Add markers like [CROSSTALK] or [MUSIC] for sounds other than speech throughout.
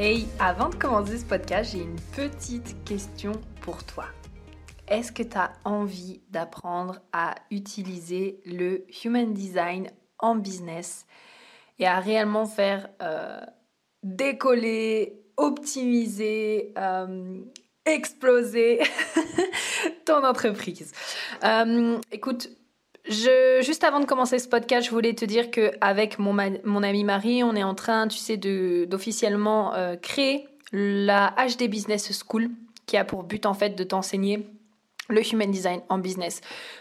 Hey, avant de commencer ce podcast, j'ai une petite question pour toi. Est-ce que tu as envie d'apprendre à utiliser le Human Design en business et à réellement faire euh, décoller, optimiser, euh, exploser [LAUGHS] ton entreprise? Euh, écoute, juste avant de commencer ce podcast, je voulais te dire que avec mon, mon amie Marie, on est en train, tu sais, d'officiellement euh, créer la HD Business School, qui a pour but en fait de t'enseigner le human design en business.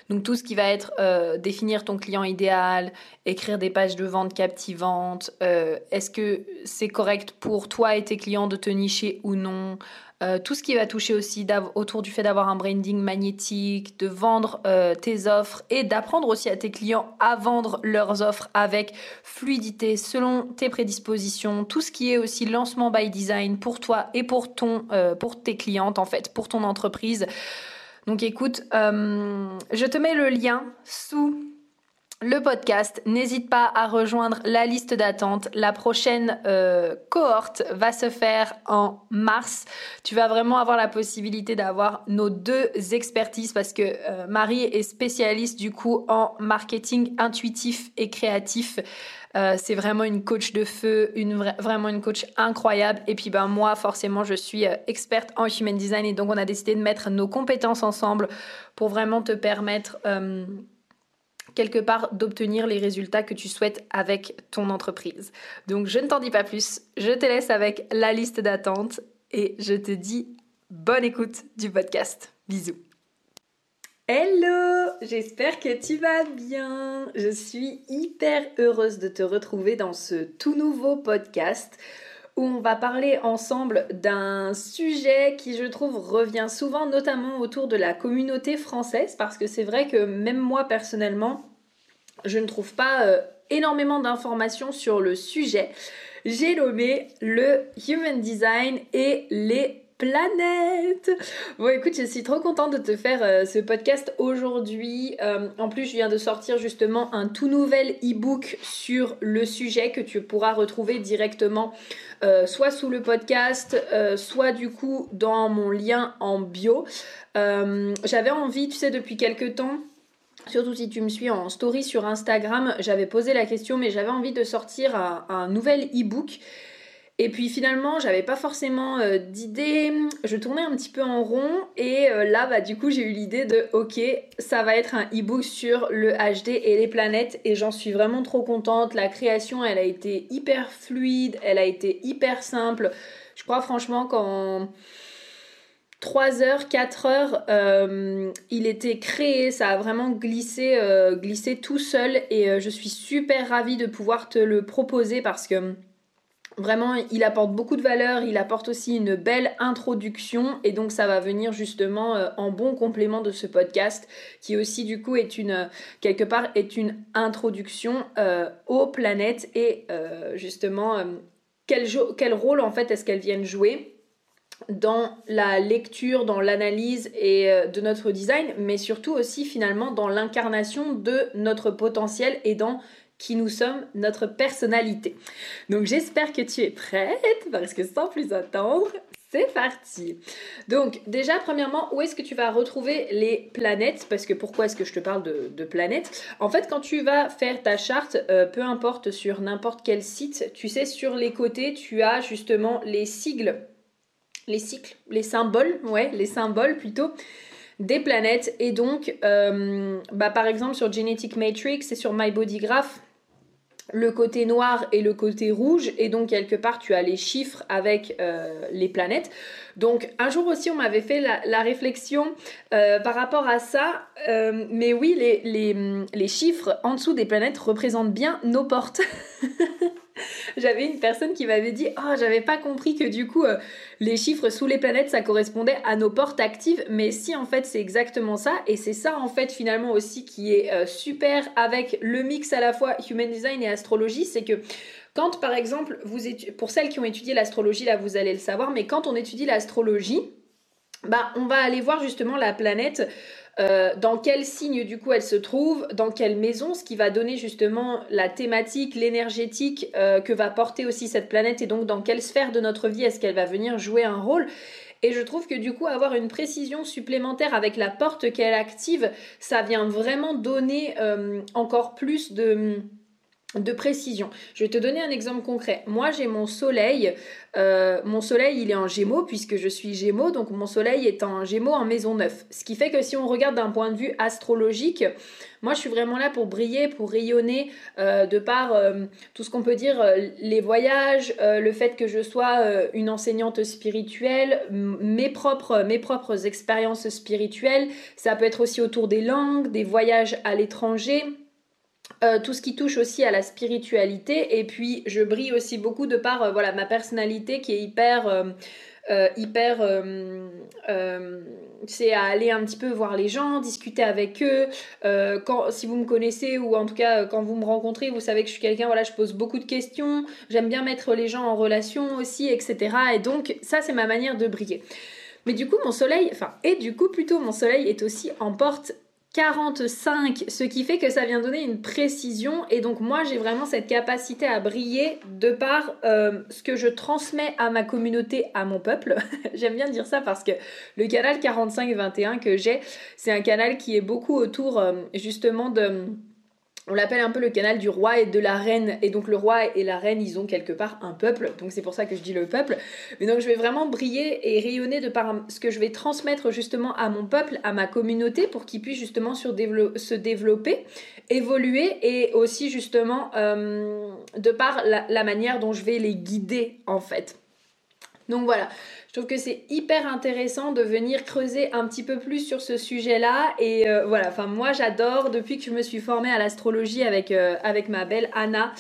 Donc tout ce qui va être euh, définir ton client idéal, écrire des pages de vente captivantes, euh, est-ce que c'est correct pour toi et tes clients de te nicher ou non, euh, tout ce qui va toucher aussi autour du fait d'avoir un branding magnétique, de vendre tes offres et d'apprendre aussi à tes clients à vendre leurs offres avec fluidité selon tes prédispositions, tout ce qui est aussi lancement by design pour toi et pour ton pour tes clientes en fait, pour ton entreprise. Donc écoute, euh, je te mets le lien sous le podcast. N'hésite pas à rejoindre la liste d'attente. La prochaine euh, cohorte va se faire en mars. Tu vas vraiment avoir la possibilité d'avoir nos deux expertises parce que euh, Marie est spécialiste du coup en marketing intuitif et créatif. Euh, c'est vraiment une coach de feu, une vraiment une coach incroyable. Et puis ben moi, forcément, je suis experte en human design et donc on a décidé de mettre nos compétences ensemble pour vraiment te permettre quelque part d'obtenir les résultats que tu souhaites avec ton entreprise. Donc je ne t'en dis pas plus, je te laisse avec la liste d'attente et je te dis bonne écoute du podcast. Bisous. Hello, j'espère que tu vas bien. Je suis hyper heureuse de te retrouver dans ce tout nouveau podcast où on va parler ensemble d'un sujet qui je trouve revient souvent notamment autour de la communauté française parce que c'est vrai que même moi personnellement je ne trouve pas euh, énormément d'informations sur le sujet. J'ai nommé le Human Design et les planète. Bon écoute, je suis trop contente de te faire euh, ce podcast aujourd'hui. Euh, en plus, je viens de sortir justement un tout nouvel e-book sur le sujet que tu pourras retrouver directement euh, soit sous le podcast, soit du coup dans mon lien en bio. J'avais envie, tu sais, depuis quelques temps, Surtout si tu me suis en story sur Instagram, j'avais posé la question, mais j'avais envie de sortir un, un nouvel e-book et puis finalement, j'avais pas forcément euh, d'idée, je tournais un petit peu en rond et euh, là, bah, du coup, j'ai eu l'idée de ok, ça va être un e-book sur le HD et les planètes et j'en suis vraiment trop contente. La création, elle a été hyper fluide, elle a été hyper simple. Je crois franchement qu'en 3 heures, 4 heures, euh, il était créé, ça a vraiment glissé, glissé tout seul et je suis super ravie de pouvoir te le proposer parce que Vraiment, il apporte beaucoup de valeur, il apporte aussi une belle introduction et donc ça va venir justement euh, en bon complément de ce podcast qui aussi du coup est une, euh, quelque part, est une introduction euh, aux planètes et justement quel, quel rôle en fait est-ce qu'elles viennent jouer dans la lecture, dans l'analyse et de notre design, mais surtout aussi finalement dans l'incarnation de notre potentiel et dans qui nous sommes, notre personnalité. Donc j'espère que tu es prête parce que sans plus attendre, c'est parti. Donc déjà premièrement, où est-ce que tu vas retrouver les planètes? Parce que pourquoi est-ce que je te parle de, planètes? En fait, quand tu vas faire ta charte, euh, peu importe sur n'importe quel site, tu sais sur les côtés, tu as justement les sigles, les cycles, les symboles, ouais, les symboles plutôt des planètes. Et donc, euh, bah, par exemple sur Genetic Matrix et sur My Body Graph, le côté noir et le côté rouge, et donc quelque part tu as les chiffres avec euh, les planètes. Donc un jour aussi on m'avait fait la, réflexion euh, par rapport à ça, euh, mais oui, les, les, les, chiffres en dessous des planètes représentent bien nos portes. [LAUGHS] [LAUGHS] j'avais une personne qui m'avait dit Oh, j'avais pas compris que du coup, euh, les chiffres sous les planètes, ça correspondait à nos portes actives. Mais si, en fait, c'est exactement ça. Et c'est ça, en fait, finalement aussi qui est euh, super avec le mix à la fois Human Design et astrologie. C'est que quand, par exemple, vous pour celles qui ont étudié l'astrologie, là, vous allez le savoir, mais quand on étudie l'astrologie, bah, on va aller voir justement la planète euh, dans quel signe du coup elle se trouve, dans quelle maison, ce qui va donner justement la thématique, l'énergétique euh, que va porter aussi cette planète et donc dans quelle sphère de notre vie est-ce qu'elle va venir jouer un rôle. Et je trouve que du coup avoir une précision supplémentaire avec la porte qu'elle active, ça vient vraiment donner euh, encore plus de de précision. Je vais te donner un exemple concret. Moi, j'ai mon soleil. Euh, mon soleil, il est en gémeaux puisque je suis gémeaux. Donc, mon soleil est en gémeaux en maison 9. Ce qui fait que si on regarde d'un point de vue astrologique, moi, je suis vraiment là pour briller, pour rayonner euh, de par euh, tout ce qu'on peut dire, les voyages, le fait que je sois une enseignante spirituelle, mes propres, mes propres expériences spirituelles. Ça peut être aussi autour des langues, des voyages à l'étranger euh, tout ce qui touche aussi à la spiritualité. Et puis je brille aussi beaucoup de par euh, voilà ma personnalité qui est hyper euh, hyper c'est à aller un petit peu voir les gens discuter avec eux. Quand si vous me connaissez ou en tout cas quand vous me rencontrez vous savez que je suis quelqu'un voilà je pose beaucoup de questions. J'aime bien mettre les gens en relation aussi etc et donc ça c'est ma manière de briller. Mais du coup mon soleil enfin et du coup plutôt mon soleil est aussi en porte 45, ce qui fait que ça vient donner une précision et donc moi j'ai vraiment cette capacité à briller de par euh, ce que je transmets à ma communauté, à mon peuple. [LAUGHS] J'aime bien dire ça parce que le canal 45-21 que j'ai, c'est un canal qui est beaucoup autour euh, justement de on l'appelle un peu le canal du roi et de la reine. Et donc le roi et la reine, ils ont quelque part un peuple. Donc c'est pour ça que je dis le peuple. Mais donc je vais vraiment briller et rayonner de par ce que je vais transmettre justement à mon peuple, à ma communauté, pour qu'ils puissent justement se développer, évoluer et aussi justement euh, de par la manière dont je vais les guider en fait. Donc voilà, trouve que c'est hyper intéressant de venir creuser un petit peu plus sur ce sujet-là. Et euh, voilà, enfin moi j'adore, depuis que je me suis formée à l'astrologie avec, euh, avec ma belle Anna,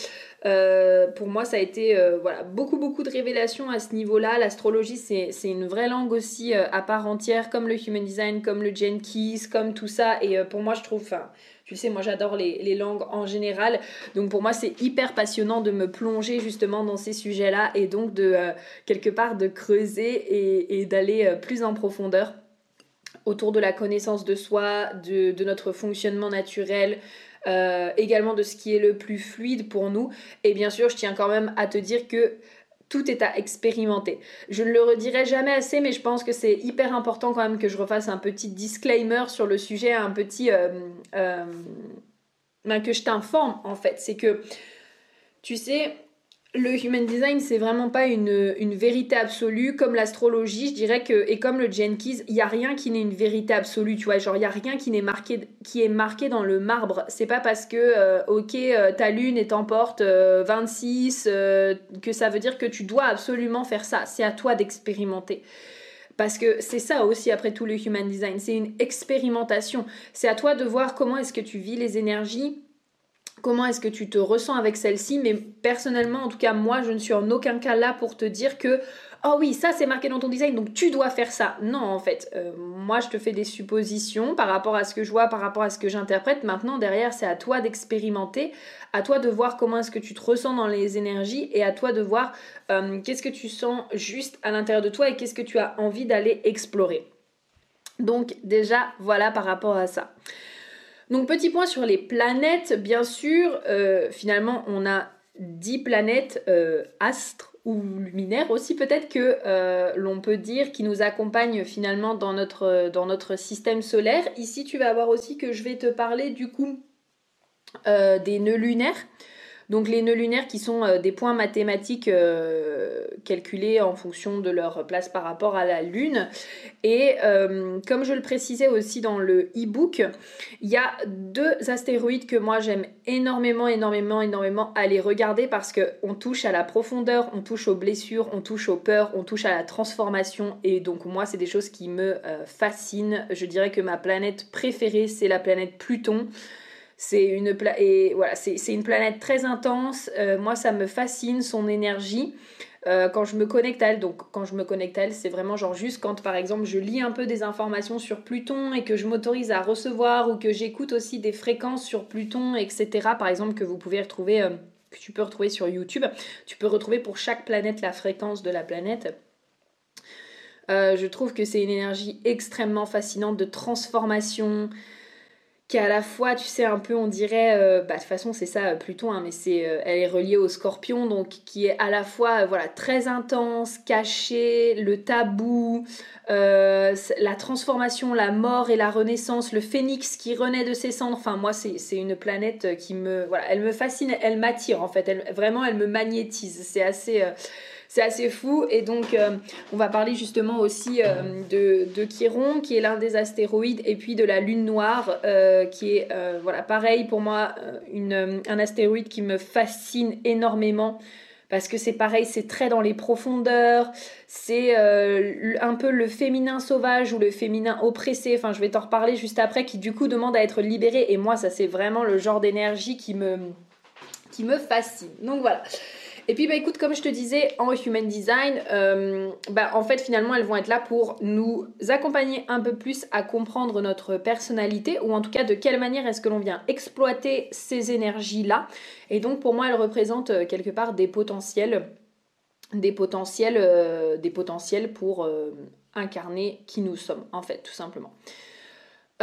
euh, pour moi, ça a été voilà, beaucoup, beaucoup de révélations à ce niveau-là. L'astrologie, c'est une vraie langue aussi à part entière, comme le Human Design, comme le Keys, comme tout ça. Et pour moi, je trouve, tu sais, moi j'adore les, langues en général. Donc pour moi, c'est hyper passionnant de me plonger justement dans ces sujets-là et donc de euh, quelque part de creuser et, d'aller euh, plus en profondeur autour de la connaissance de soi, de, notre fonctionnement naturel, euh, également de ce qui est le plus fluide pour nous. Et bien sûr, je tiens quand même à te dire que tout est à expérimenter. Je ne le redirai jamais assez, mais je pense que c'est hyper important quand même que je refasse un petit disclaimer sur le sujet, un petit... Euh, euh, ben, que je t'informe en fait. C'est que, tu sais, le human design, c'est vraiment pas une, vérité absolue. Comme l'astrologie, je dirais que, et comme le Jenkins, il n'y a rien qui n'est une vérité absolue, tu vois. Genre, il n'y a rien qui, n'est marqué, qui est marqué dans le marbre. C'est pas parce que, euh, ok, euh, ta lune est en porte 26, euh, que ça veut dire que tu dois absolument faire ça. C'est à toi d'expérimenter. Parce que c'est ça aussi, après tout, le human design. C'est une expérimentation. C'est à toi de voir comment est-ce que tu vis les énergies comment est-ce que tu te ressens avec celle-ci, mais personnellement, en tout cas, moi, je ne suis en aucun cas là pour te dire que oh oui, ça c'est marqué dans ton design, donc tu dois faire ça. Non, en fait, euh, moi je te fais des suppositions par rapport à ce que je vois, par rapport à ce que j'interprète. Maintenant, derrière, c'est à toi d'expérimenter, à toi de voir comment est-ce que tu te ressens dans les énergies et à toi de voir euh, qu'est-ce que tu sens juste à l'intérieur de toi et qu'est-ce que tu as envie d'aller explorer. Donc déjà, voilà par rapport à ça. Donc petit point sur les planètes, bien sûr, euh, finalement on a 10 planètes euh, astres ou luminaires aussi peut-être que euh, l'on peut dire qui nous accompagnent finalement dans notre, dans notre système solaire. Ici tu vas voir aussi que je vais te parler du coup des nœuds lunaires. Donc les nœuds lunaires qui sont euh, des points mathématiques euh, calculés en fonction de leur place par rapport à la Lune. Et euh, comme je le précisais aussi dans le e-book, il y a deux astéroïdes que moi j'aime énormément, énormément, énormément aller regarder parce qu'on touche à la profondeur, on touche aux blessures, on touche aux peurs, on touche à la transformation. Et donc moi c'est des choses qui me fascinent. Je dirais que ma planète préférée c'est la planète Pluton. C'est une, et voilà, une planète très intense. Euh, moi, ça me fascine, son énergie. Euh, quand je me connecte à elle, donc quand je me connecte à elle, c'est vraiment genre juste quand par exemple je lis un peu des informations sur Pluton et que je m'autorise à recevoir ou que j'écoute aussi des fréquences sur Pluton, etc. Par exemple que vous pouvez retrouver, euh, que tu peux retrouver sur YouTube. Tu peux retrouver pour chaque planète la fréquence de la planète. je trouve que c'est une énergie extrêmement fascinante de transformation, qui est à la fois, tu sais, un peu, on dirait, euh, bah, de toute façon, c'est ça, Pluton, hein, mais c'est, euh, elle est reliée au scorpion, donc qui est à la fois, euh, voilà, très intense, caché, le tabou, la transformation, la mort et la renaissance, le phénix qui renaît de ses cendres. Enfin, moi, c'est une planète qui me, voilà, elle me fascine, elle m'attire, en fait, elle, vraiment, elle me magnétise. C'est assez c'est assez fou. Et donc, euh, on va parler justement aussi euh, de, de, Chiron, qui est l'un des astéroïdes, et puis de la Lune Noire, euh, qui est, voilà, pareil pour moi, un astéroïde qui me fascine énormément. Parce que c'est pareil, c'est très dans les profondeurs, c'est un peu le féminin sauvage ou le féminin oppressé, enfin je vais t'en reparler juste après, qui du coup demande à être libéré. Et moi, ça c'est vraiment le genre d'énergie qui me, qui me fascine. Donc voilà. Et puis bah écoute, comme je te disais, en Human Design, euh, bah, en fait finalement elles vont être là pour nous accompagner un peu plus à comprendre notre personnalité, ou en tout cas de quelle manière est-ce que l'on vient exploiter ces énergies-là. Et donc pour moi elles représentent euh, quelque part des potentiels, des potentiels, euh, des potentiels pour incarner qui nous sommes en fait, tout simplement.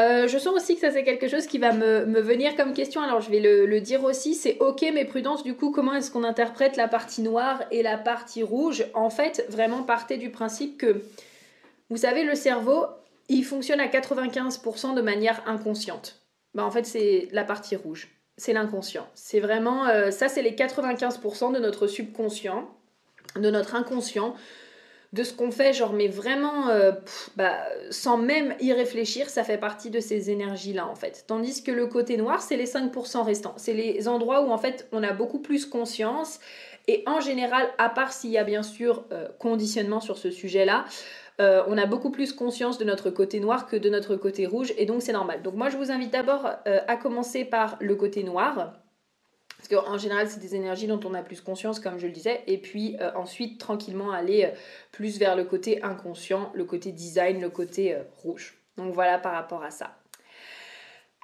Euh, je sens aussi que ça c'est quelque chose qui va me, venir comme question, alors je vais le, dire aussi, c'est ok mais prudence du coup comment est-ce qu'on interprète la partie noire et la partie rouge? En fait vraiment partez du principe que vous savez le cerveau il fonctionne à 95% de manière inconsciente. Bah, en fait c'est la partie rouge, c'est l'inconscient. C'est vraiment, euh, ça c'est les 95% de notre subconscient, de notre inconscient de ce qu'on fait, genre, mais vraiment, euh, bah, sans même y réfléchir, ça fait partie de ces énergies-là, en fait. Tandis que le côté noir, c'est les 5% restants. C'est les endroits où, en fait, on a beaucoup plus conscience. Et en général, à part s'il y a bien sûr euh, conditionnement sur ce sujet-là, euh, on a beaucoup plus conscience de notre côté noir que de notre côté rouge, et donc c'est normal. Donc moi, je vous invite d'abord à commencer par le côté noir parce qu'en général, c'est des énergies dont on a plus conscience, comme je le disais, et puis euh, ensuite tranquillement aller euh, plus vers le côté inconscient, le côté design, le côté euh, rouge. Donc voilà par rapport à ça.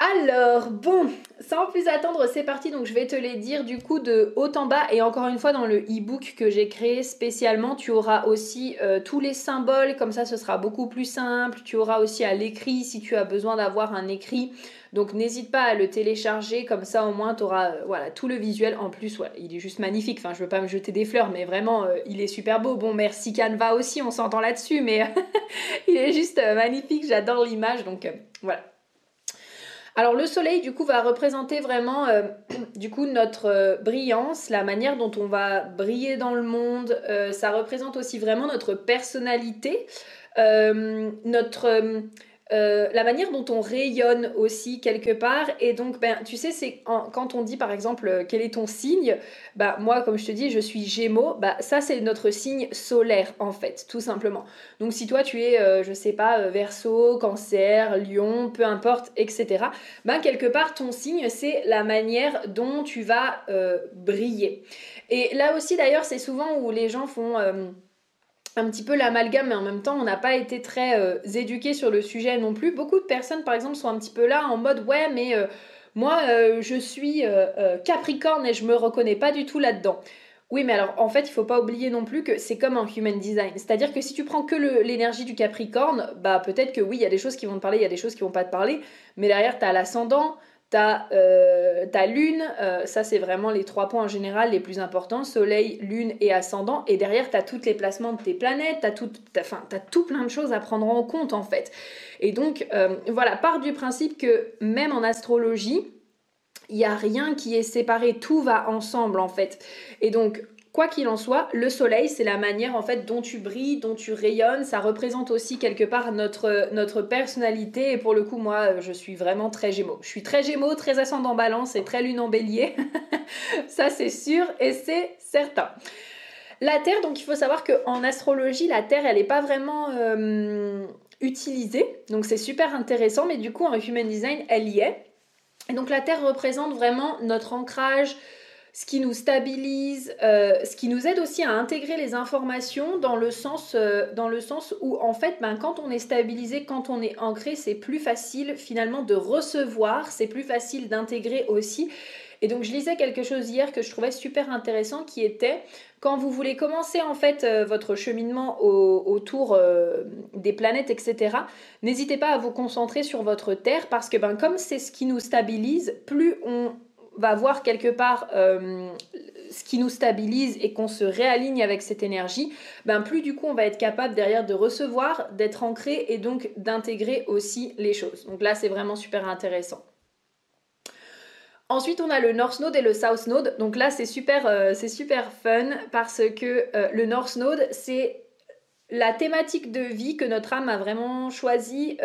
Alors, bon, sans plus attendre, c'est parti. Donc, je vais te les dire du coup de haut en bas. Et encore une fois, dans le e-book que j'ai créé spécialement, tu auras aussi tous les symboles. Comme ça, ce sera beaucoup plus simple. Tu auras aussi à l'écrit si tu as besoin d'avoir un écrit. Donc n'hésite pas à le télécharger, comme ça au moins tu auras euh, voilà, tout le visuel. En plus, il est juste magnifique. Enfin, je veux pas me jeter des fleurs, mais vraiment, euh, il est super beau. Bon, merci Canva aussi, on s'entend là-dessus, mais [LAUGHS] il est juste euh, magnifique. J'adore l'image, donc voilà. Alors le soleil du coup va représenter vraiment du coup notre brillance, la manière dont on va briller dans le monde. ça représente aussi vraiment notre personnalité, notre euh, la manière dont on rayonne aussi quelque part. Et donc, ben, tu sais, c'est quand on dit par exemple euh, quel est ton signe, bah moi, comme je te dis, je suis Gémeaux, bah ça c'est notre signe solaire en fait, tout simplement. Donc si toi tu es, euh, je sais pas, Verseau, Cancer, Lion, peu importe, etc. Ben quelque part ton signe c'est la manière dont tu vas briller. Et là aussi d'ailleurs, c'est souvent où les gens font un petit peu l'amalgame, mais en même temps, on n'a pas été très euh, éduqués sur le sujet non plus. Beaucoup de personnes, par exemple, sont un petit peu là en mode ouais, mais euh, moi, euh, je suis Capricorne et je me reconnais pas du tout là-dedans. Oui, mais alors en fait, il faut pas oublier non plus que c'est comme un human design. C'est-à-dire que si tu prends que l'énergie du Capricorne, bah peut-être que oui, il y a des choses qui vont te parler, il y a des choses qui vont pas te parler, mais derrière, tu as l'ascendant, T'as euh, ta lune, euh, ça c'est vraiment les trois points en général les plus importants, soleil, lune et ascendant. Et derrière, tu as tous les placements de tes planètes, tu as, tout, tout plein de choses à prendre en compte en fait. Et donc, euh, voilà, part du principe que même en astrologie, il n'y a rien qui est séparé, tout va ensemble en fait. Et donc, Quoi qu'il en soit, le soleil, c'est la manière en fait dont tu brilles, dont tu rayonnes. Ça représente aussi quelque part notre, notre personnalité. Et pour le coup, moi, je suis vraiment très gémeaux. Je suis très gémeaux, très ascendant balance et très lune en bélier. [LAUGHS] Ça, c'est sûr et c'est certain. La Terre, donc il faut savoir qu'en astrologie, la Terre, elle n'est pas vraiment euh, utilisée. Donc c'est super intéressant. Mais du coup, en Human Design, elle y est. Et donc la Terre représente vraiment notre ancrage, ce qui nous stabilise, euh, ce qui nous aide aussi à intégrer les informations dans le sens, euh, dans le sens où en fait ben, quand on est stabilisé, quand on est ancré, c'est plus facile finalement de recevoir, c'est plus facile d'intégrer aussi. Et donc je lisais quelque chose hier que je trouvais super intéressant qui était quand vous voulez commencer en fait euh, votre cheminement autour des planètes, etc., n'hésitez pas à vous concentrer sur votre Terre parce que ben, comme c'est ce qui nous stabilise, plus on va voir quelque part euh, ce qui nous stabilise et qu'on se réaligne avec cette énergie, ben plus du coup on va être capable derrière de recevoir, d'être ancré et donc d'intégrer aussi les choses. Donc là c'est vraiment super intéressant. Ensuite, on a le North Node et le South Node. Donc là, c'est super, euh, c'est super fun parce que euh, le North Node, c'est la thématique de vie que notre âme a vraiment choisi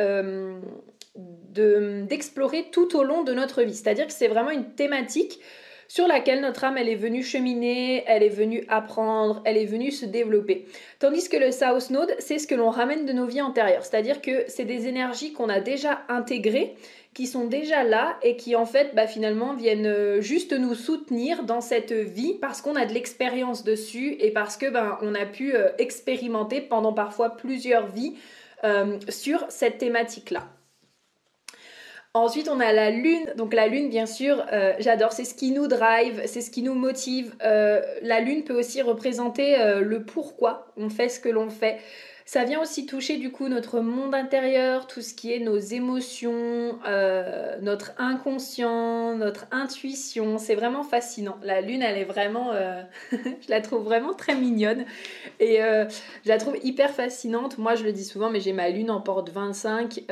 d'explorer tout au long de notre vie. C'est-à-dire que c'est vraiment une thématique sur laquelle notre âme, elle est venue cheminer, elle est venue apprendre, elle est venue se développer. Tandis que le South Node, c'est ce que l'on ramène de nos vies antérieures. C'est-à-dire que c'est des énergies qu'on a déjà intégrées, qui sont déjà là et qui en fait bah, finalement viennent euh, juste nous soutenir dans cette vie parce qu'on a de l'expérience dessus et parce que ben, on a pu euh, expérimenter pendant parfois plusieurs vies euh, sur cette thématique-là. Ensuite, on a la lune. Donc la lune, bien sûr, euh, j'adore. C'est ce qui nous drive, c'est ce qui nous motive. Euh, la lune peut aussi représenter euh, le pourquoi on fait ce que l'on fait. Ça vient aussi toucher du coup notre monde intérieur, tout ce qui est nos émotions, euh, notre inconscient, notre intuition. C'est vraiment fascinant. La lune, elle est vraiment, euh, [LAUGHS] je la trouve vraiment très mignonne et euh, je la trouve hyper fascinante. Moi, je le dis souvent, mais j'ai ma lune en porte 25,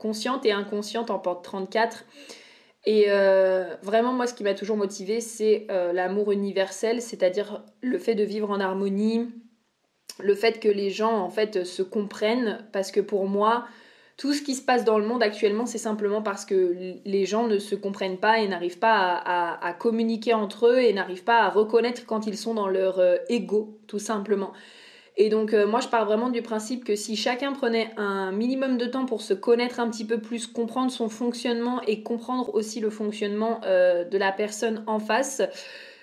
consciente et inconsciente en porte 34. Et vraiment, moi, ce qui m'a toujours motivée, c'est l'amour universel, c'est-à-dire le fait de vivre en harmonie, le fait que les gens en fait se comprennent parce que pour moi tout ce qui se passe dans le monde actuellement c'est simplement parce que les gens ne se comprennent pas et n'arrivent pas à, communiquer entre eux et n'arrivent pas à reconnaître quand ils sont dans leur euh, ego tout simplement. Et donc euh, moi je pars vraiment du principe que si chacun prenait un minimum de temps pour se connaître un petit peu plus, comprendre son fonctionnement et comprendre aussi le fonctionnement euh, de la personne en face,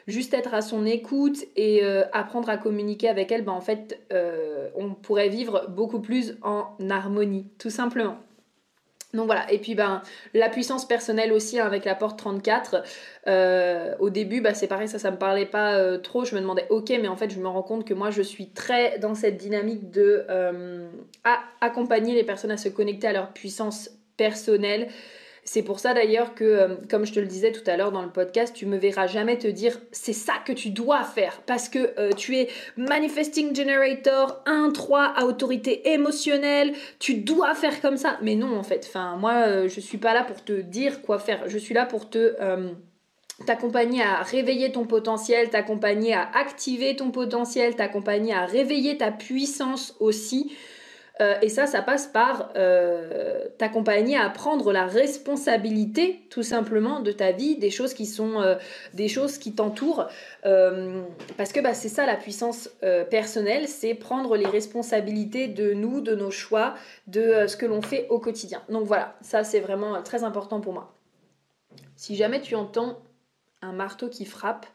juste être à son écoute et euh, apprendre à communiquer avec elle, ben en fait, euh, on pourrait vivre beaucoup plus en harmonie, tout simplement. Donc voilà, et puis ben la puissance personnelle aussi hein, avec la porte 34. Euh, au début, bah, c'est pareil, ça ça me parlait pas trop. Je me demandais, ok, mais en fait je me rends compte que moi je suis très dans cette dynamique de accompagner les personnes à se connecter à leur puissance personnelle c'est pour ça d'ailleurs que, euh, comme je te le disais tout à l'heure dans le podcast, tu me verras jamais te dire c'est ça que tu dois faire parce que euh, tu es Manifesting Generator 1-3 à autorité émotionnelle, tu dois faire comme ça. Mais non en fait, enfin moi euh, je suis pas là pour te dire quoi faire, je suis là pour te t'accompagner à réveiller ton potentiel, t'accompagner à activer ton potentiel, t'accompagner à réveiller ta puissance aussi. Euh, et ça, ça passe par euh, t'accompagner à prendre la responsabilité, tout simplement, de ta vie, des choses qui sont euh, des choses qui t'entourent. parce que bah, c'est ça la puissance personnelle, c'est prendre les responsabilités de nous, de nos choix, de ce que l'on fait au quotidien. Donc voilà, ça c'est vraiment très important pour moi. Si jamais tu entends un marteau qui frappe,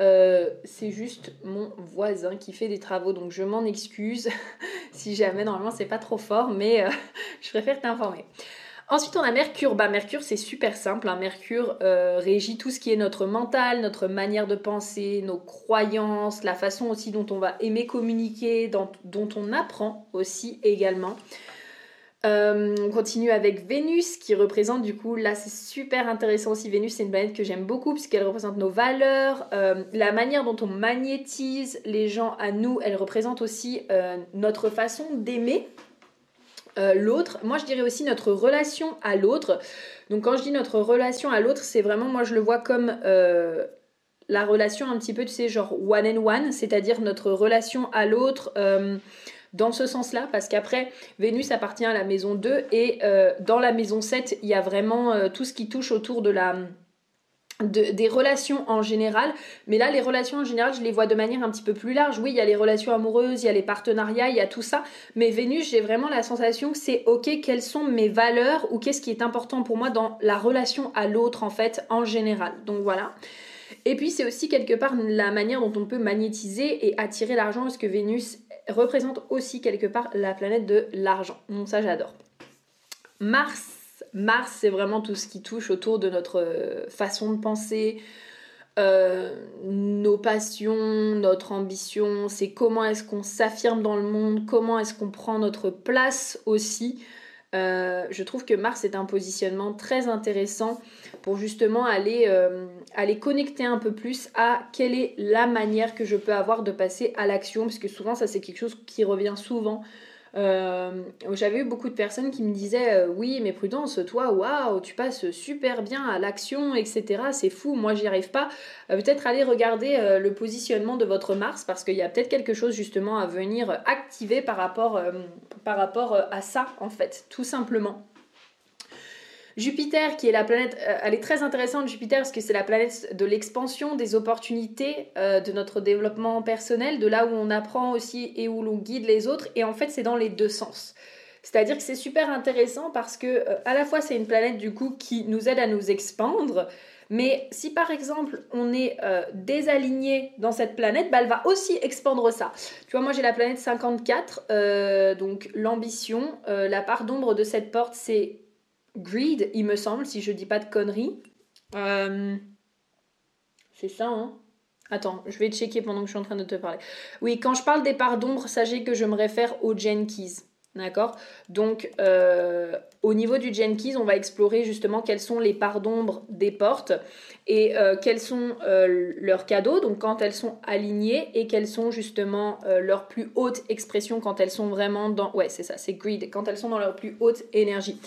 euh, c'est juste mon voisin qui fait des travaux, donc je m'en excuse [LAUGHS] si jamais normalement c'est pas trop fort, mais euh, [LAUGHS] je préfère t'informer. Ensuite, on a Mercure. Bah, Mercure, c'est super simple. Hein. Mercure euh, régit tout ce qui est notre mental, notre manière de penser, nos croyances, la façon aussi dont on va aimer communiquer, dont on apprend aussi également. Euh, on continue avec Vénus qui représente du coup, là c'est super intéressant aussi, Vénus c'est une planète que j'aime beaucoup puisqu'elle représente nos valeurs, euh, la manière dont on magnétise les gens à nous, elle représente aussi euh, notre façon d'aimer l'autre. Moi je dirais aussi notre relation à l'autre. Donc quand je dis notre relation à l'autre, c'est vraiment, moi je le vois comme la relation un petit peu, tu sais, genre one and one, c'est-à-dire notre relation à l'autre dans ce sens-là, parce qu'après, Vénus appartient à la maison 2 et euh, dans la maison 7, il y a vraiment euh, tout ce qui touche autour de la des relations en général, mais là les relations en général je les vois de manière un petit peu plus large. Oui, il y a les relations amoureuses, il y a les partenariats, il y a tout ça, mais Vénus j'ai vraiment la sensation que c'est ok quelles sont mes valeurs ou qu'est-ce qui est important pour moi dans la relation à l'autre en fait en général. Donc voilà. Et puis c'est aussi quelque part la manière dont on peut magnétiser et attirer l'argent parce que Vénus représente aussi quelque part la planète de l'argent. Donc ça j'adore. Mars Mars, c'est vraiment tout ce qui touche autour de notre euh, façon de penser, euh, nos passions, notre ambition, c'est comment est-ce qu'on s'affirme dans le monde, comment est-ce qu'on prend notre place aussi. Euh, je trouve que Mars est un positionnement très intéressant pour justement aller, aller connecter un peu plus à quelle est la manière que je peux avoir de passer à l'action, parce que souvent ça c'est quelque chose qui revient souvent euh, j'avais eu beaucoup de personnes qui me disaient euh, Oui, mais Prudence, toi, waouh, tu passes super bien à l'action, etc. C'est fou, moi j'y arrive pas. Euh, peut-être aller regarder le positionnement de votre Mars parce qu'il y a peut-être quelque chose justement à venir activer par rapport, par rapport à ça, en fait, tout simplement. Jupiter, qui est la planète, euh, elle est très intéressante, Jupiter, parce que c'est la planète de l'expansion, des opportunités, euh, de notre développement personnel, de là où on apprend aussi et où l'on guide les autres. Et en fait, c'est dans les deux sens. C'est-à-dire que c'est super intéressant parce que euh, à la fois c'est une planète du coup qui nous aide à nous expandre, mais si par exemple on est désaligné dans cette planète, bah, elle va aussi expandre ça. Tu vois, moi j'ai la planète 54, donc l'ambition, la part d'ombre de cette porte c'est Greed, il me semble, si je dis pas de conneries. Euh, c'est ça, hein Attends, je vais checker pendant que je suis en train de te parler. Oui, quand je parle des parts d'ombre, sachez que je me réfère aux Keys. D'accord? Donc, euh, au niveau du Keys, on va explorer justement quelles sont les parts d'ombre des portes et euh, quels sont leurs cadeaux, donc quand elles sont alignées et quelles sont justement leurs plus hautes expressions quand elles sont vraiment dans... Ouais, c'est ça, c'est greed, quand elles sont dans leur plus haute énergie.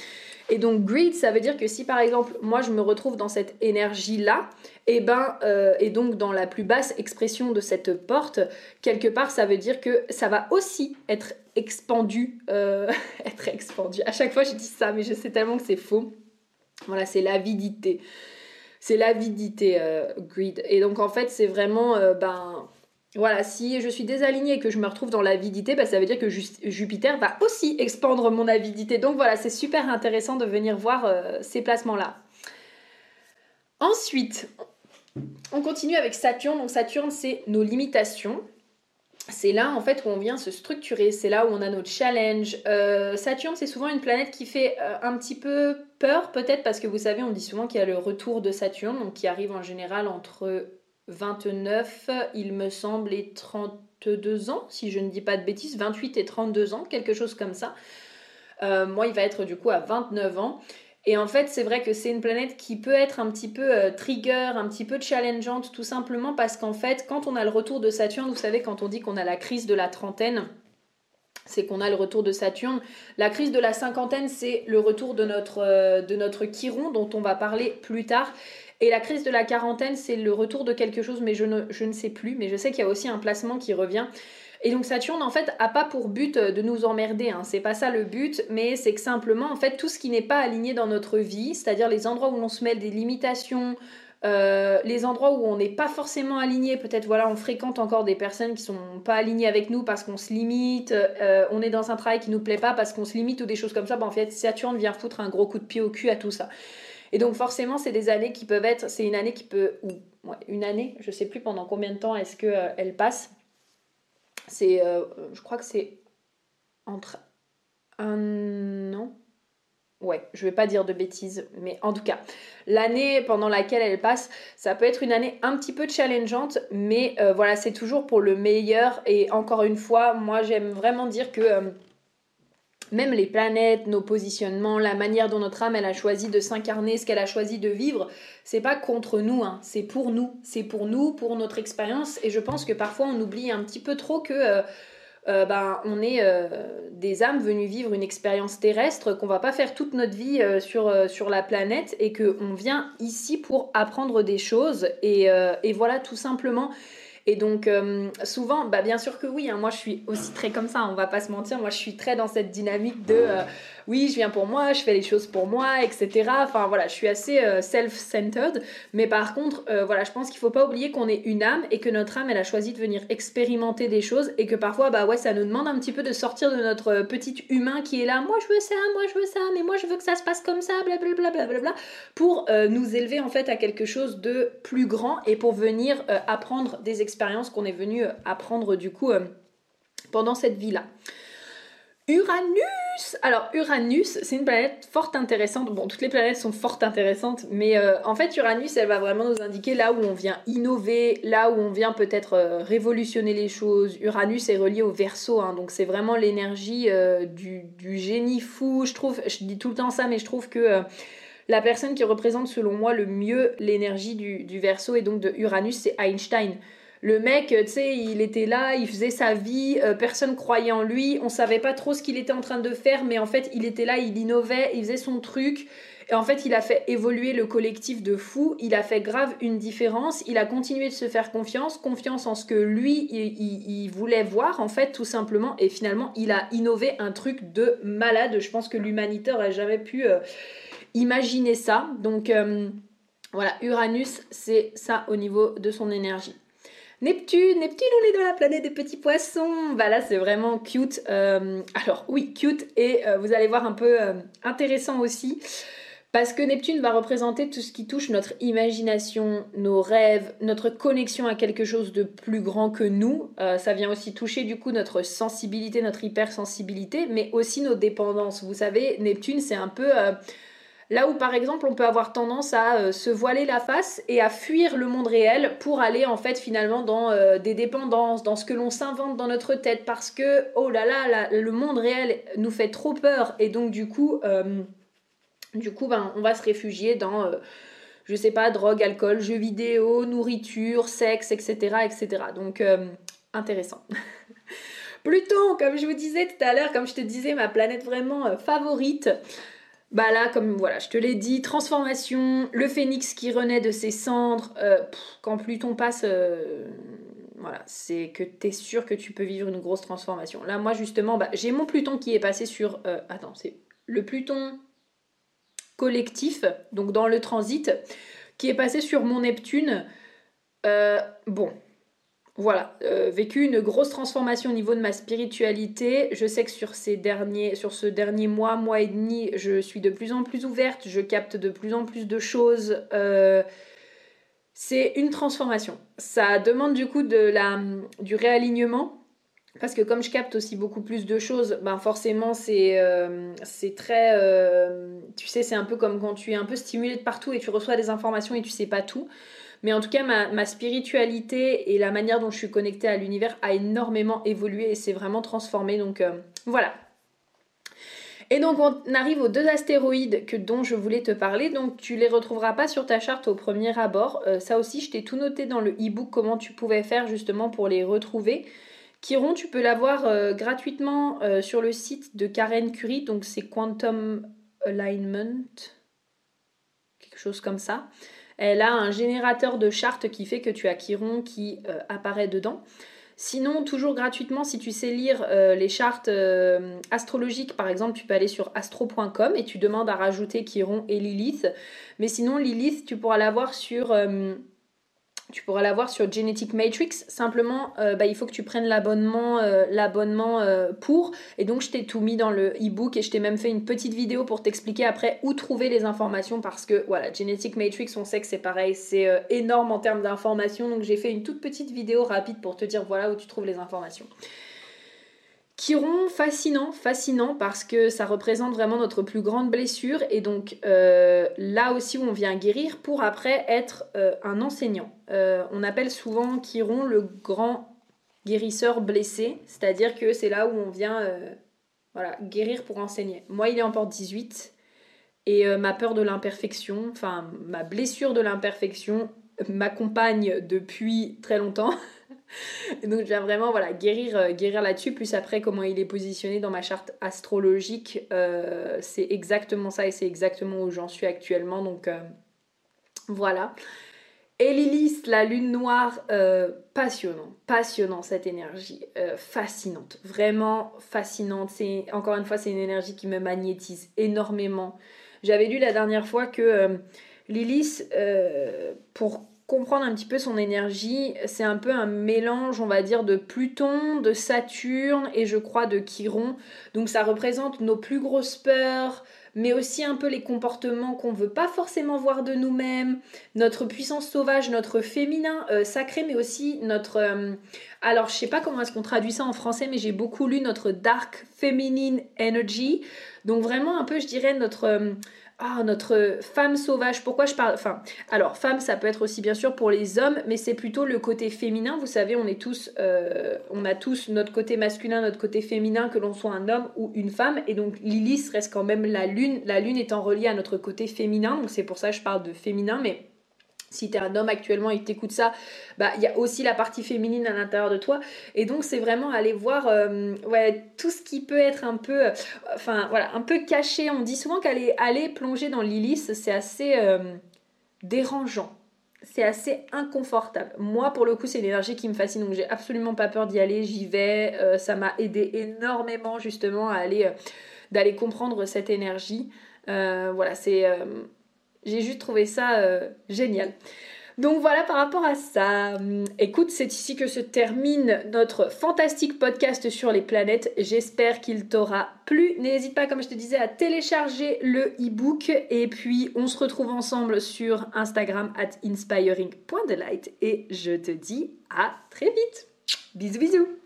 Et donc greed, ça veut dire que si par exemple moi je me retrouve dans cette énergie-là, et eh ben euh, et donc dans la plus basse expression de cette porte, quelque part ça veut dire que ça va aussi être expandu, euh, [LAUGHS] être expandu. À chaque fois je dis ça, mais je sais tellement que c'est faux. Voilà, c'est l'avidité. C'est l'avidité, euh, greed. Et donc en fait c'est vraiment ben voilà, si je suis désalignée et que je me retrouve dans l'avidité, bah, ça veut dire que Jupiter va aussi expandre mon avidité. Donc voilà, c'est super intéressant de venir voir euh, ces placements-là. Ensuite, on continue avec Saturne. Donc Saturne, c'est nos limitations. C'est là en fait où on vient se structurer, c'est là où on a notre challenge. Euh, Saturne, c'est souvent une planète qui fait euh, un petit peu peur, peut-être parce que vous savez, on dit souvent qu'il y a le retour de Saturne, donc qui arrive en général entre 29, il me semble, et 32 ans, si je ne dis pas de bêtises, 28 et 32 ans, quelque chose comme ça. Euh, moi, il va être du coup à 29 ans. Et en fait, c'est vrai que c'est une planète qui peut être un petit peu euh, trigger, un petit peu challengeante, tout simplement parce qu'en fait, quand on a le retour de Saturne, vous savez, quand on dit qu'on a la crise de la trentaine, c'est qu'on a le retour de Saturne. La crise de la cinquantaine, c'est le retour de notre, euh, de notre Chiron, dont on va parler plus tard. Et la crise de la quarantaine, c'est le retour de quelque chose, mais je ne, sais plus. Mais je sais qu'il y a aussi un placement qui revient. Et donc Saturne, en fait, a pas pour but de nous emmerder. Hein. C'est pas ça le but, mais c'est que simplement, en fait, tout ce qui n'est pas aligné dans notre vie, c'est-à-dire les endroits où on se met des limitations, euh, les endroits où on n'est pas forcément aligné, peut-être voilà, on fréquente encore des personnes qui sont pas alignées avec nous parce qu'on se limite, euh, on est dans un travail qui nous plaît pas parce qu'on se limite ou des choses comme ça, ben, en fait Saturne vient foutre un gros coup de pied au cul à tout ça. Et donc forcément, c'est des années qui peuvent être, c'est une année qui peut, ou une année, je sais plus pendant combien de temps est-ce qu'elle euh, passe. C'est, euh, je crois que c'est entre un an. Ouais, je vais pas dire de bêtises, mais en tout cas, l'année pendant laquelle elle passe, ça peut être une année un petit peu challengeante, mais euh, voilà, c'est toujours pour le meilleur. Et encore une fois, moi j'aime vraiment dire que même les planètes, nos positionnements, la manière dont notre âme elle a choisi de s'incarner, ce qu'elle a choisi de vivre, c'est pas contre nous, hein, c'est pour nous, c'est pour nous, pour notre expérience. Et je pense que parfois on oublie un petit peu trop que euh, euh, ben, on est euh, des âmes venues vivre une expérience terrestre, qu'on va pas faire toute notre vie sur, la planète et qu'on vient ici pour apprendre des choses. Et voilà tout simplement. Et donc, euh, souvent, bah, bien sûr que oui, hein, moi je suis aussi très comme ça, on va pas se mentir, moi je suis très dans cette dynamique de euh, oui, je viens pour moi, je fais les choses pour moi, etc. Enfin voilà, je suis assez euh, self-centered, mais par contre, voilà, je pense qu'il faut pas oublier qu'on est une âme et que notre âme, elle a choisi de venir expérimenter des choses et que parfois, bah ouais, ça nous demande un petit peu de sortir de notre petit humain qui est là, moi je veux ça, moi je veux ça, mais moi je veux que ça se passe comme ça, blablabla, blablabla, pour nous élever en fait à quelque chose de plus grand et pour venir apprendre des expériences qu'on est venu euh, apprendre du coup euh, pendant cette vie-là. Uranus Alors Uranus, c'est une planète fort intéressante. Bon, toutes les planètes sont fort intéressantes, mais euh, en fait Uranus, elle va vraiment nous indiquer là où on vient innover, là où on vient peut-être révolutionner les choses. Uranus est relié au Verseau, hein, donc c'est vraiment l'énergie du, génie fou. Je trouve, je dis tout le temps ça, mais je trouve que la personne qui représente selon moi le mieux l'énergie du, du Verseau et donc de Uranus, c'est Einstein. Le mec, tu sais, il était là, il faisait sa vie, euh, personne croyait en lui, on savait pas trop ce qu'il était en train de faire, mais en fait, il était là, il innovait, il faisait son truc. Et en fait, il a fait évoluer le collectif de fous, il a fait grave une différence, il a continué de se faire confiance, confiance en ce que lui, il, voulait voir, en fait, tout simplement. Et finalement, il a innové un truc de malade. Je pense que l'humanité n'aurait jamais pu euh, imaginer ça. Donc, euh, voilà, Uranus, c'est ça au niveau de son énergie. Neptune, Neptune, on est dans la planète des petits poissons. Bah là, c'est vraiment cute. Euh, alors oui, cute et euh, vous allez voir un peu euh, intéressant aussi. Parce que Neptune va représenter tout ce qui touche notre imagination, nos rêves, notre connexion à quelque chose de plus grand que nous. ça vient aussi toucher du coup notre sensibilité, notre hypersensibilité, mais aussi nos dépendances. Vous savez, Neptune, c'est un peu Là où par exemple on peut avoir tendance à euh, se voiler la face et à fuir le monde réel pour aller en fait finalement dans euh, des dépendances, dans ce que l'on s'invente dans notre tête parce que oh là là, le monde réel nous fait trop peur et donc du coup, euh, du coup ben, on va se réfugier dans je sais pas, drogue, alcool, jeux vidéo, nourriture, sexe, etc. etc. Donc intéressant. [LAUGHS] Pluton, comme je vous disais tout à l'heure, comme je te disais, ma planète vraiment favorite. Bah là, comme voilà, je te l'ai dit, transformation, le phénix qui renaît de ses cendres, euh, quand Pluton passe, euh, voilà, c'est que tu es sûr que tu peux vivre une grosse transformation. Là, moi justement, bah, j'ai mon Pluton qui est passé sur, euh, attends, c'est le Pluton collectif, donc dans le transit, qui est passé sur mon Neptune. bon, voilà, euh, vécu une grosse transformation au niveau de ma spiritualité. Je sais que sur, ces derniers, ce dernier mois, mois et demi, je suis de plus en plus ouverte, je capte de plus en plus de choses. Euh, c'est une transformation. Ça demande du coup de la, du réalignement. Parce que comme je capte aussi beaucoup plus de choses, ben forcément c'est euh, très... tu sais, c'est un peu comme quand tu es un peu stimulé de partout et tu reçois des informations et tu sais pas tout. Mais en tout cas, ma, spiritualité et la manière dont je suis connectée à l'univers a énormément évolué et s'est vraiment transformé. Donc euh, voilà. Et donc on arrive aux deux astéroïdes que, dont je voulais te parler. Donc tu les retrouveras pas sur ta charte au premier abord. Euh, ça aussi, je t'ai tout noté dans le e-book comment tu pouvais faire justement pour les retrouver. Chiron, tu peux l'avoir euh, gratuitement sur le site de Karen Curie, donc c'est Quantum Alignment, quelque chose comme ça. Elle a un générateur de chartes qui fait que tu as Chiron qui euh, apparaît dedans. Sinon, toujours gratuitement, si tu sais lire euh, les chartes euh, astrologiques, par exemple, tu peux aller sur astro.com et tu demandes à rajouter Chiron et Lilith. Mais sinon, Lilith, tu pourras l'avoir sur tu pourras l'avoir sur Genetic Matrix. Simplement, euh, bah, il faut que tu prennes l'abonnement euh, euh, pour. Et donc, je t'ai tout mis dans le e-book et je t'ai même fait une petite vidéo pour t'expliquer après où trouver les informations parce que voilà, Genetic Matrix, on sait que c'est pareil, c'est énorme en termes d'informations. Donc, j'ai fait une toute petite vidéo rapide pour te dire voilà où tu trouves les informations. Chiron, fascinant, fascinant parce que ça représente vraiment notre plus grande blessure et donc euh, là aussi où on vient guérir pour après être euh, un enseignant. Euh, on appelle souvent Chiron le grand guérisseur blessé, c'est-à-dire que c'est là où on vient guérir pour enseigner. Moi il est en porte 18 et ma peur de l'imperfection, enfin ma blessure de l'imperfection m'accompagne depuis très longtemps. [LAUGHS] [LAUGHS] donc je viens vraiment voilà, guérir, euh, guérir là-dessus. Plus après, comment il est positionné dans ma charte astrologique, euh, c'est exactement ça et c'est exactement où j'en suis actuellement. Donc euh, voilà. Et Lilith, la lune noire, passionnant, passionnant cette énergie, fascinante, vraiment fascinante. C'est encore une fois, c'est une énergie qui me magnétise énormément. J'avais lu la dernière fois que Lilith, pour comprendre un petit peu son énergie, c'est un peu un mélange, on va dire, de Pluton, de Saturne et je crois de Chiron. Donc ça représente nos plus grosses peurs, mais aussi un peu les comportements qu'on veut pas forcément voir de nous-mêmes, notre puissance sauvage, notre féminin euh, sacré, mais aussi notre... Euh, alors, je sais pas comment est-ce qu'on traduit ça en français, mais j'ai beaucoup lu notre dark feminine energy. Donc vraiment un peu, je dirais, notre... Euh, ah, notre femme sauvage, pourquoi je parle Enfin, alors, femme, ça peut être aussi bien sûr pour les hommes, mais c'est plutôt le côté féminin. Vous savez, on est tous, euh, on a tous notre côté masculin, notre côté féminin, que l'on soit un homme ou une femme. Et donc, Lilith reste quand même la lune, la lune étant reliée à notre côté féminin. Donc, c'est pour ça que je parle de féminin, mais si tu es un homme actuellement et que t'écoutes ça, bah il y a aussi la partie féminine à l'intérieur de toi. Et donc c'est vraiment aller voir euh, tout ce qui peut être un peu, euh, un peu caché. On dit souvent qu'aller aller plonger dans l'Illis, c'est assez euh, dérangeant. C'est assez inconfortable. Moi, pour le coup, c'est une énergie qui me fascine, donc j'ai absolument pas peur d'y aller. J'y vais. ça m'a aidé énormément justement à aller, d'aller comprendre cette énergie. voilà, c'est j'ai juste trouvé ça euh, génial. Donc voilà par rapport à ça. Écoute, c'est ici que se termine notre fantastique podcast sur les planètes. J'espère qu'il t'aura plu. N'hésite pas, comme je te disais, à télécharger le e-book. Et puis, on se retrouve ensemble sur Instagram at inspiring.delight. Et je te dis à très vite. Bisous, bisous.